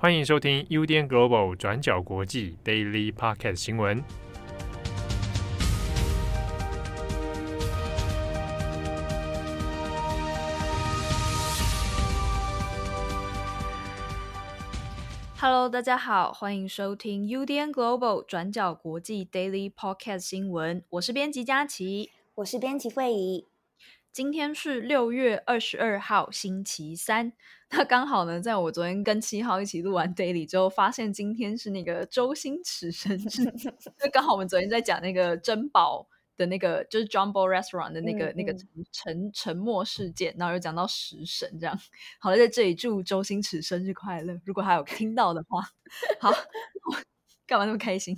欢迎收听 UDN Global 转角国际 Daily Podcast 新闻。Hello，大家好，欢迎收听 UDN Global 转角国际 Daily Podcast 新闻。我是编辑佳琪，我是编辑惠仪。今天是六月二十二号，星期三。那刚好呢，在我昨天跟七号一起录完 Daily 之后，发现今天是那个周星驰生日。那刚好我们昨天在讲那个珍宝的那个，就是 Jumbo Restaurant 的那个、嗯、那个沉沉默事件，然后又讲到食神这样。好了，在这里祝周星驰生日快乐！如果还有听到的话，好，干嘛那么开心？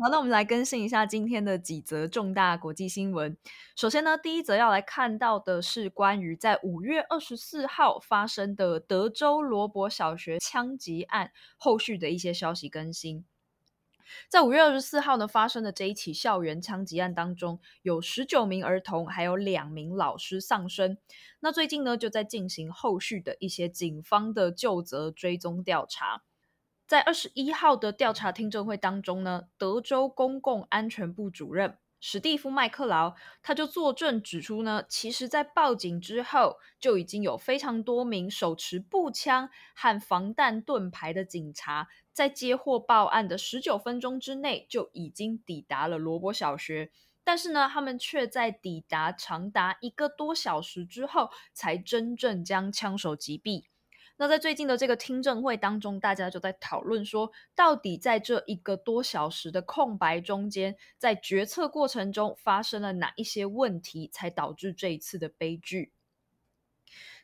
好，那我们来更新一下今天的几则重大国际新闻。首先呢，第一则要来看到的是关于在五月二十四号发生的德州罗伯小学枪击案后续的一些消息更新。在五月二十四号呢发生的这一起校园枪击案当中，有十九名儿童还有两名老师丧生。那最近呢就在进行后续的一些警方的就责追踪调查。在二十一号的调查听证会当中呢，德州公共安全部主任史蒂夫·麦克劳他就作证指出呢，其实，在报警之后就已经有非常多名手持步枪和防弹盾牌的警察，在接获报案的十九分钟之内就已经抵达了罗伯小学，但是呢，他们却在抵达长达一个多小时之后，才真正将枪手击毙。那在最近的这个听证会当中，大家就在讨论说，到底在这一个多小时的空白中间，在决策过程中发生了哪一些问题，才导致这一次的悲剧？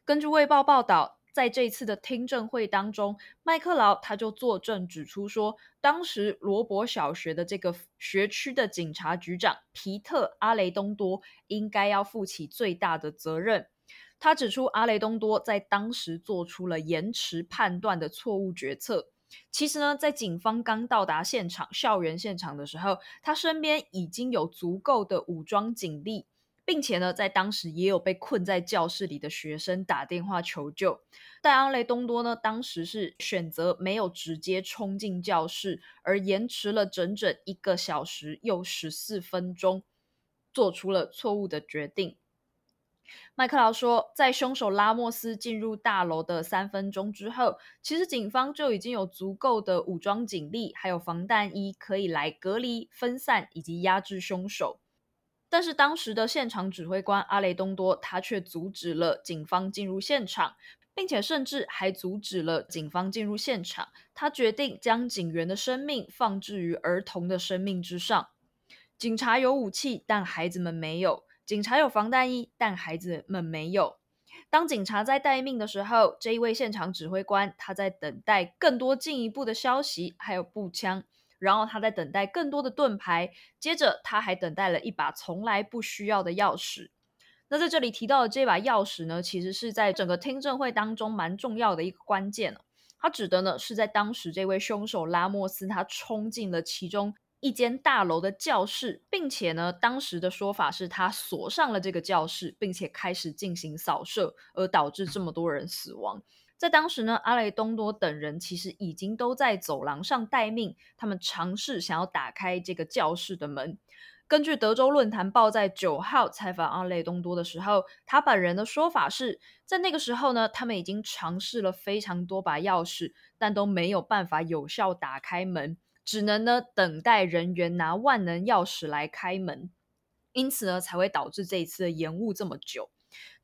根据《卫报》报道，在这一次的听证会当中，麦克劳他就作证指出说，当时罗伯小学的这个学区的警察局长皮特·阿雷东多应该要负起最大的责任。他指出，阿雷东多在当时做出了延迟判断的错误决策。其实呢，在警方刚到达现场、校园现场的时候，他身边已经有足够的武装警力，并且呢，在当时也有被困在教室里的学生打电话求救。但阿雷东多呢，当时是选择没有直接冲进教室，而延迟了整整一个小时又十四分钟，做出了错误的决定。麦克劳说，在凶手拉莫斯进入大楼的三分钟之后，其实警方就已经有足够的武装警力，还有防弹衣可以来隔离、分散以及压制凶手。但是当时的现场指挥官阿雷东多，他却阻止了警方进入现场，并且甚至还阻止了警方进入现场。他决定将警员的生命放置于儿童的生命之上。警察有武器，但孩子们没有。警察有防弹衣，但孩子们没有。当警察在待命的时候，这一位现场指挥官他在等待更多进一步的消息，还有步枪，然后他在等待更多的盾牌，接着他还等待了一把从来不需要的钥匙。那在这里提到的这把钥匙呢，其实是在整个听证会当中蛮重要的一个关键。它指的呢是在当时这位凶手拉莫斯他冲进了其中。一间大楼的教室，并且呢，当时的说法是他锁上了这个教室，并且开始进行扫射，而导致这么多人死亡。在当时呢，阿雷东多等人其实已经都在走廊上待命，他们尝试想要打开这个教室的门。根据德州论坛报在九号采访阿雷东多的时候，他本人的说法是在那个时候呢，他们已经尝试了非常多把钥匙，但都没有办法有效打开门。只能呢等待人员拿万能钥匙来开门，因此呢才会导致这一次的延误这么久。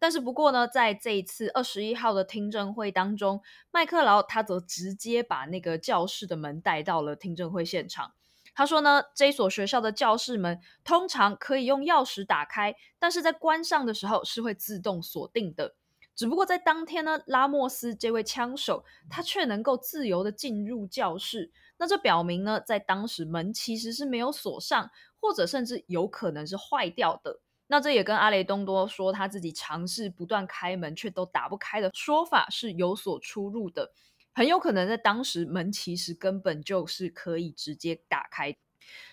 但是不过呢，在这一次二十一号的听证会当中，麦克劳他则直接把那个教室的门带到了听证会现场。他说呢，这所学校的教室门通常可以用钥匙打开，但是在关上的时候是会自动锁定的。只不过在当天呢，拉莫斯这位枪手他却能够自由地进入教室。那这表明呢，在当时门其实是没有锁上，或者甚至有可能是坏掉的。那这也跟阿雷东多说他自己尝试不断开门却都打不开的说法是有所出入的。很有可能在当时门其实根本就是可以直接打开。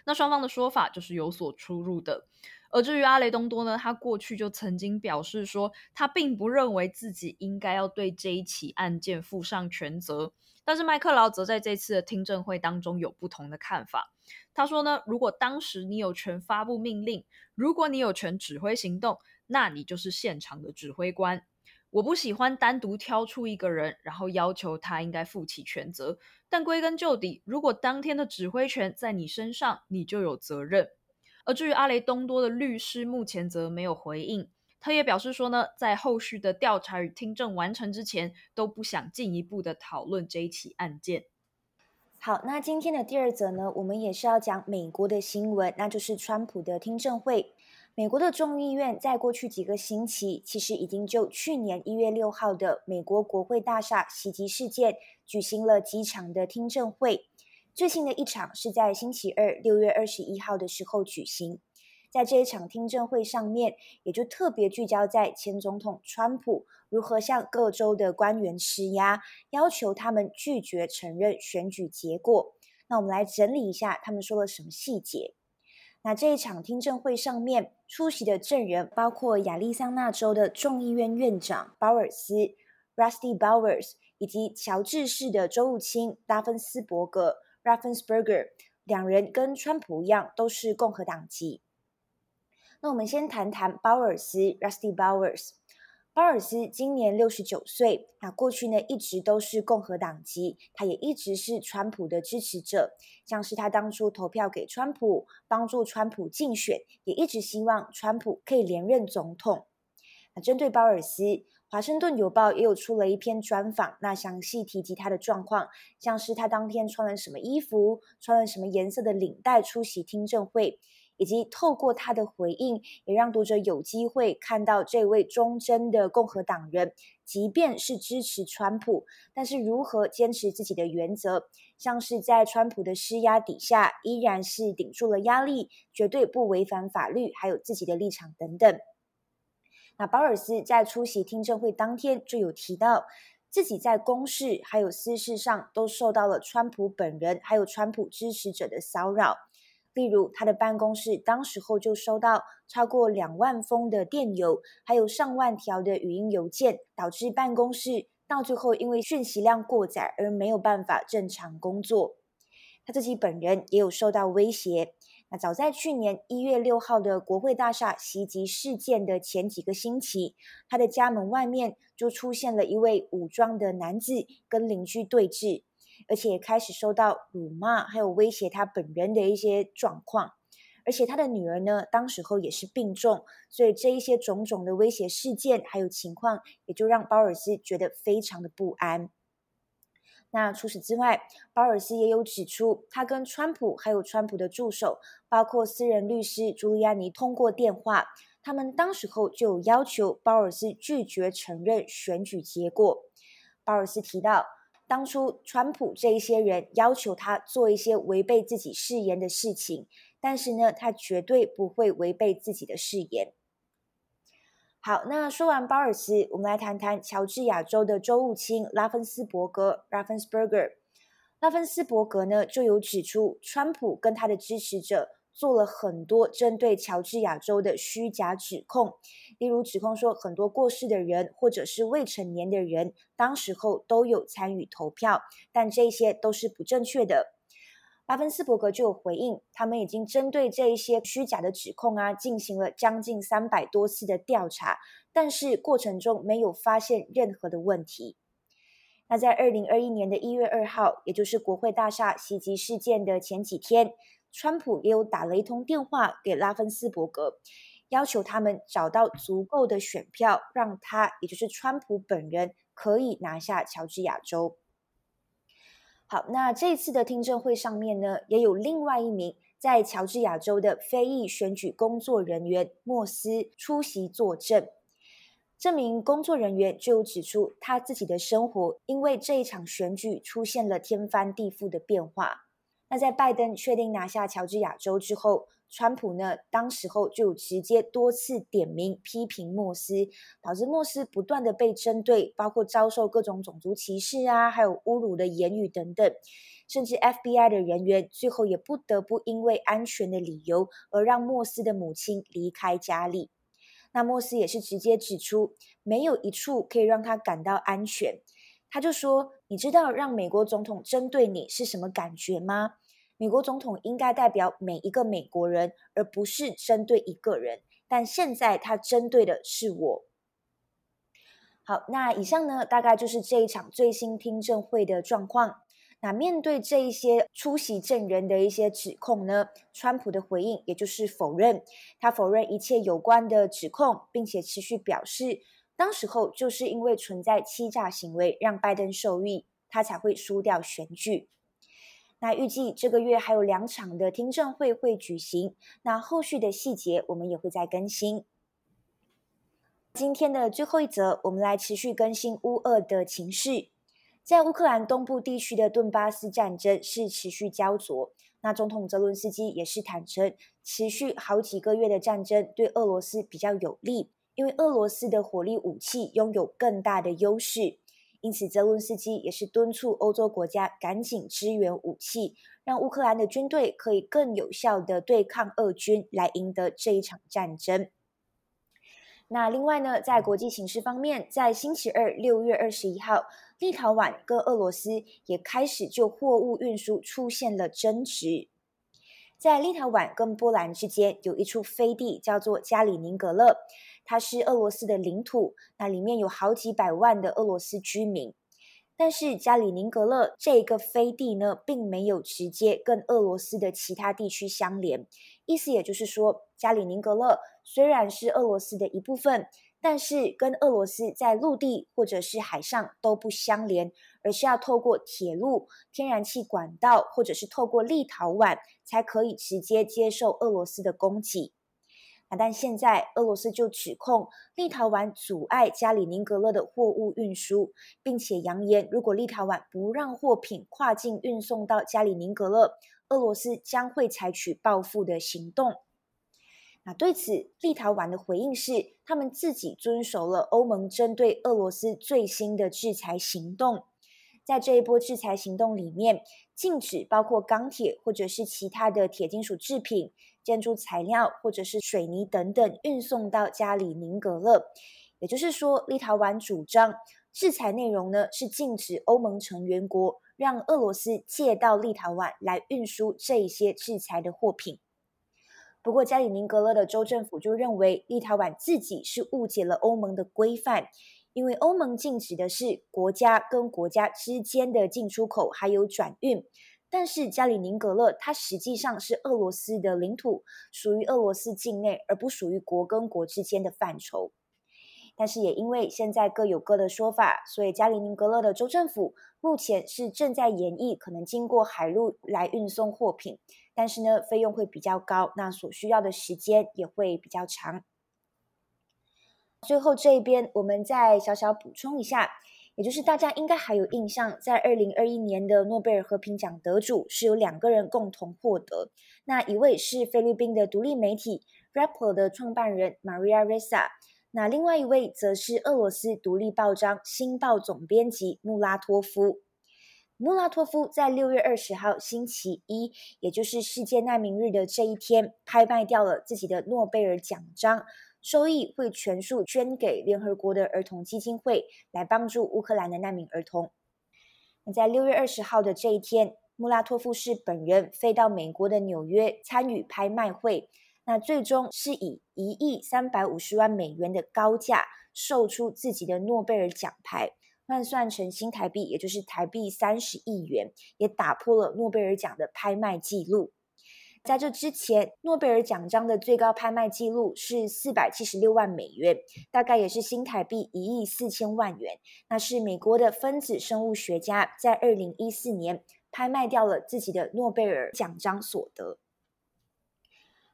那双方的说法就是有所出入的。而至于阿雷东多呢，他过去就曾经表示说，他并不认为自己应该要对这一起案件负上全责。但是麦克劳则在这次的听证会当中有不同的看法。他说呢，如果当时你有权发布命令，如果你有权指挥行动，那你就是现场的指挥官。我不喜欢单独挑出一个人，然后要求他应该负起全责。但归根究底，如果当天的指挥权在你身上，你就有责任。而至于阿雷东多的律师，目前则没有回应。他也表示说呢，在后续的调查与听证完成之前，都不想进一步的讨论这一起案件。好，那今天的第二则呢，我们也是要讲美国的新闻，那就是川普的听证会。美国的众议院在过去几个星期，其实已经就去年一月六号的美国国会大厦袭击事件举行了几场的听证会。最新的一场是在星期二六月二十一号的时候举行，在这一场听证会上面，也就特别聚焦在前总统川普如何向各州的官员施压，要求他们拒绝承认选举结果。那我们来整理一下他们说了什么细节。那这一场听证会上面出席的证人包括亚利桑那州的众议院院长鲍尔斯 （Rusty Bowers） 以及乔治市的州务卿拉芬斯伯格。Raffensperger 两人跟川普一样都是共和党籍。那我们先谈谈鲍尔斯 Rusty Bowers。鲍尔斯今年六十九岁，那过去呢一直都是共和党籍，他也一直是川普的支持者，像是他当初投票给川普，帮助川普竞选，也一直希望川普可以连任总统。那针对鲍尔斯，华盛顿邮报也有出了一篇专访，那详细提及他的状况，像是他当天穿了什么衣服，穿了什么颜色的领带出席听证会，以及透过他的回应，也让读者有机会看到这位忠贞的共和党人，即便是支持川普，但是如何坚持自己的原则，像是在川普的施压底下，依然是顶住了压力，绝对不违反法律，还有自己的立场等等。那鲍尔斯在出席听证会当天就有提到，自己在公事还有私事上都受到了川普本人还有川普支持者的骚扰。例如，他的办公室当时候就收到超过两万封的电邮，还有上万条的语音邮件，导致办公室到最后因为讯息量过载而没有办法正常工作。他自己本人也有受到威胁。那早在去年一月六号的国会大厦袭击事件的前几个星期，他的家门外面就出现了一位武装的男子跟邻居对峙，而且开始收到辱骂还有威胁他本人的一些状况。而且他的女儿呢，当时候也是病重，所以这一些种种的威胁事件还有情况，也就让鲍尔斯觉得非常的不安。那除此之外，鲍尔斯也有指出，他跟川普还有川普的助手，包括私人律师朱利安尼通过电话，他们当时候就要求鲍尔斯拒绝承认选举结果。鲍尔斯提到，当初川普这一些人要求他做一些违背自己誓言的事情，但是呢，他绝对不会违背自己的誓言。好，那说完鲍尔斯，我们来谈谈乔治亚州的州务卿拉芬斯伯格 （Raffensperger）。拉芬斯伯格呢，就有指出，川普跟他的支持者做了很多针对乔治亚州的虚假指控，例如指控说很多过世的人或者是未成年的人，当时候都有参与投票，但这些都是不正确的。拉芬斯伯格就有回应，他们已经针对这一些虚假的指控啊，进行了将近三百多次的调查，但是过程中没有发现任何的问题。那在二零二一年的一月二号，也就是国会大厦袭击事件的前几天，川普也有打了一通电话给拉芬斯伯格，要求他们找到足够的选票，让他，也就是川普本人，可以拿下乔治亚州。好，那这次的听证会上面呢，也有另外一名在乔治亚州的非裔选举工作人员莫斯出席作证。这名工作人员就指出，他自己的生活因为这一场选举出现了天翻地覆的变化。那在拜登确定拿下乔治亚州之后，川普呢，当时候就直接多次点名批评莫斯，导致莫斯不断的被针对，包括遭受各种种族歧视啊，还有侮辱的言语等等，甚至 FBI 的人员最后也不得不因为安全的理由而让莫斯的母亲离开家里。那莫斯也是直接指出，没有一处可以让他感到安全。他就说：“你知道让美国总统针对你是什么感觉吗？美国总统应该代表每一个美国人，而不是针对一个人。但现在他针对的是我。”好，那以上呢，大概就是这一场最新听证会的状况。那面对这一些出席证人的一些指控呢，川普的回应也就是否认，他否认一切有关的指控，并且持续表示。当时候就是因为存在欺诈行为，让拜登受益，他才会输掉选举。那预计这个月还有两场的听证会会举行，那后续的细节我们也会再更新。今天的最后一则，我们来持续更新乌俄的情势。在乌克兰东部地区的顿巴斯战争是持续焦灼，那总统泽伦斯基也是坦承，持续好几个月的战争对俄罗斯比较有利。因为俄罗斯的火力武器拥有更大的优势，因此泽伦斯基也是敦促欧洲国家赶紧支援武器，让乌克兰的军队可以更有效地对抗俄军，来赢得这一场战争。那另外呢，在国际形势方面，在星期二六月二十一号，立陶宛跟俄罗斯也开始就货物运输出现了争执。在立陶宛跟波兰之间有一处飞地，叫做加里宁格勒。它是俄罗斯的领土，那里面有好几百万的俄罗斯居民。但是加里宁格勒这个飞地呢，并没有直接跟俄罗斯的其他地区相连。意思也就是说，加里宁格勒虽然是俄罗斯的一部分，但是跟俄罗斯在陆地或者是海上都不相连，而是要透过铁路、天然气管道，或者是透过立陶宛，才可以直接接受俄罗斯的供给。但现在俄罗斯就指控立陶宛阻碍加里宁格勒的货物运输，并且扬言，如果立陶宛不让货品跨境运送到加里宁格勒，俄罗斯将会采取报复的行动。那对此，立陶宛的回应是，他们自己遵守了欧盟针对俄罗斯最新的制裁行动。在这一波制裁行动里面，禁止包括钢铁或者是其他的铁金属制品、建筑材料或者是水泥等等运送到加里宁格勒。也就是说，立陶宛主张制裁内容呢是禁止欧盟成员国让俄罗斯借到立陶宛来运输这些制裁的货品。不过，加里宁格勒的州政府就认为立陶宛自己是误解了欧盟的规范。因为欧盟禁止的是国家跟国家之间的进出口还有转运，但是加里宁格勒它实际上是俄罗斯的领土，属于俄罗斯境内，而不属于国跟国之间的范畴。但是也因为现在各有各的说法，所以加里宁格勒的州政府目前是正在研议可能经过海路来运送货品，但是呢，费用会比较高，那所需要的时间也会比较长。最后这一边，我们再小小补充一下，也就是大家应该还有印象，在二零二一年的诺贝尔和平奖得主是由两个人共同获得，那一位是菲律宾的独立媒体 Rapper 的创办人 Maria Ressa，那另外一位则是俄罗斯独立报章《新报》总编辑穆拉托夫。穆拉托夫在六月二十号星期一，也就是世界难民日的这一天，拍卖掉了自己的诺贝尔奖章。收益会全数捐给联合国的儿童基金会，来帮助乌克兰的难民儿童。那在六月二十号的这一天，穆拉托夫是本人飞到美国的纽约参与拍卖会，那最终是以一亿三百五十万美元的高价售出自己的诺贝尔奖牌，换算成新台币，也就是台币三十亿元，也打破了诺贝尔奖的拍卖记录。在这之前，诺贝尔奖章的最高拍卖记录是四百七十六万美元，大概也是新台币一亿四千万元。那是美国的分子生物学家在二零一四年拍卖掉了自己的诺贝尔奖章所得。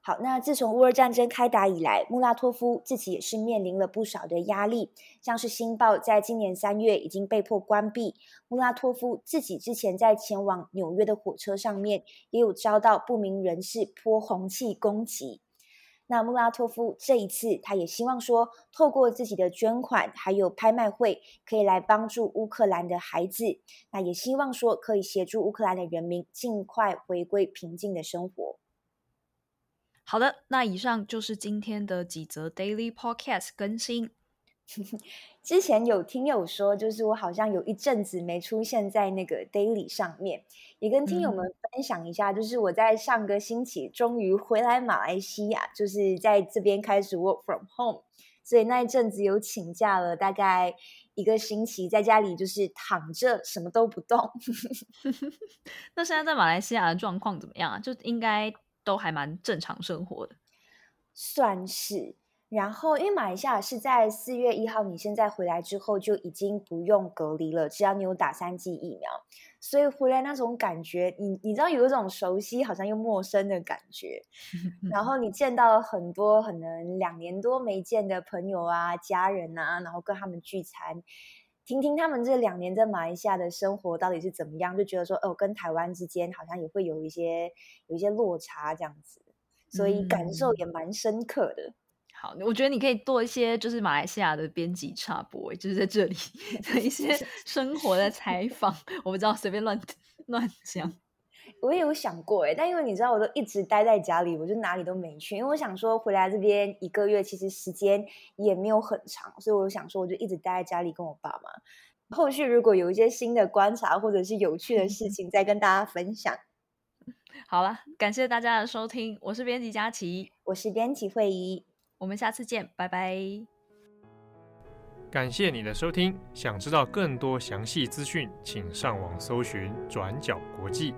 好，那自从乌俄战争开打以来，穆拉托夫自己也是面临了不少的压力，像是《星报》在今年三月已经被迫关闭，穆拉托夫自己之前在前往纽约的火车上面也有遭到不明人士泼红气攻击。那穆拉托夫这一次，他也希望说，透过自己的捐款还有拍卖会，可以来帮助乌克兰的孩子。那也希望说，可以协助乌克兰的人民尽快回归平静的生活。好的，那以上就是今天的几则 Daily Podcast 更新。之前有听友说，就是我好像有一阵子没出现在那个 Daily 上面，也跟听友们分享一下，嗯、就是我在上个星期终于回来马来西亚，就是在这边开始 Work from Home，所以那一阵子有请假了，大概一个星期，在家里就是躺着什么都不动。那现在在马来西亚的状况怎么样啊？就应该。都还蛮正常生活的，算是。然后，因为马来西亚是在四月一号，你现在回来之后就已经不用隔离了，只要你有打三剂疫苗，所以回来那种感觉，你你知道有一种熟悉好像又陌生的感觉。然后你见到了很多可能两年多没见的朋友啊、家人啊，然后跟他们聚餐，听听他们这两年在马来西亚的生活到底是怎么样，就觉得说哦，跟台湾之间好像也会有一些有一些落差这样子，所以感受也蛮深刻的。嗯好，我觉得你可以做一些就是马来西亚的编辑插播，就是在这里 的一些 生活的采访。我不知道，随便乱 乱讲。我也有想过哎，但因为你知道，我都一直待在家里，我就哪里都没去。因为我想说，回来这边一个月，其实时间也没有很长，所以我想说，我就一直待在家里跟我爸妈。后续如果有一些新的观察或者是有趣的事 情，再跟大家分享。好了，感谢大家的收听，我是编辑佳琪，我是编辑惠仪。我们下次见，拜拜。感谢你的收听，想知道更多详细资讯，请上网搜寻转角国际。